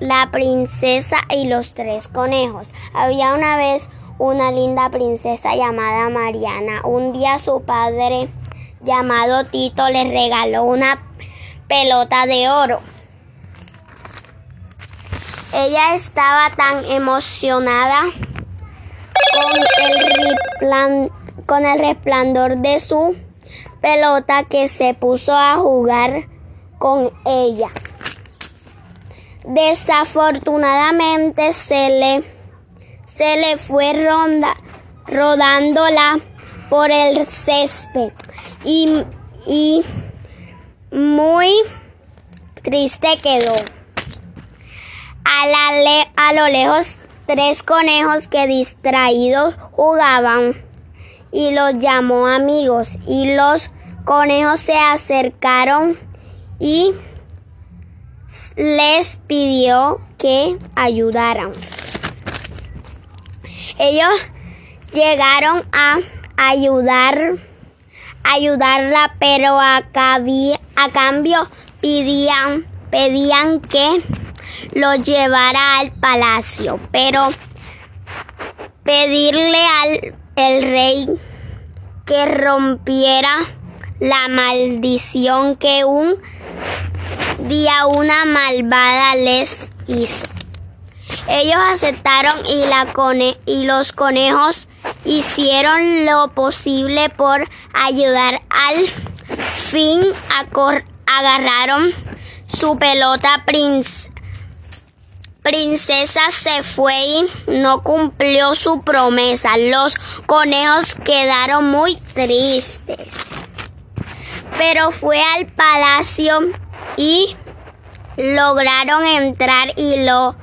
La princesa y los tres conejos. Había una vez una linda princesa llamada Mariana. Un día su padre, llamado Tito, le regaló una pelota de oro. Ella estaba tan emocionada con el, resplandor de su pelota que se puso a jugar con ella. Desafortunadamente se le, se le fue ronda, rodándola por el césped y, y muy triste quedó. A, la a lo lejos, tres conejos que distraídos jugaban y los llamó amigos y los conejos se acercaron y les pidió que ayudaran. Ellos llegaron a ayudar, ayudarla, pero a, a cambio pedían, pedían que lo llevara al palacio, pero pedirle al el rey que rompiera la maldición que un día una malvada les hizo. Ellos aceptaron y, la y los conejos hicieron lo posible por ayudar. Al fin agarraron su pelota prince princesa se fue y no cumplió su promesa. Los conejos quedaron muy tristes. Pero fue al palacio y lograron entrar y lo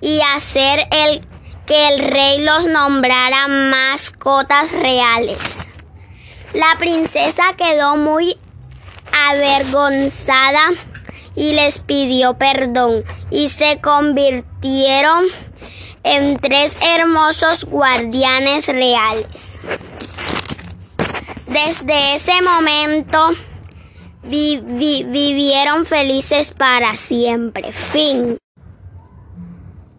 y hacer el que el rey los nombrara mascotas reales. La princesa quedó muy avergonzada y les pidió perdón y se convirtieron en tres hermosos guardianes reales. Desde ese momento vivieron felices para siempre. Fin.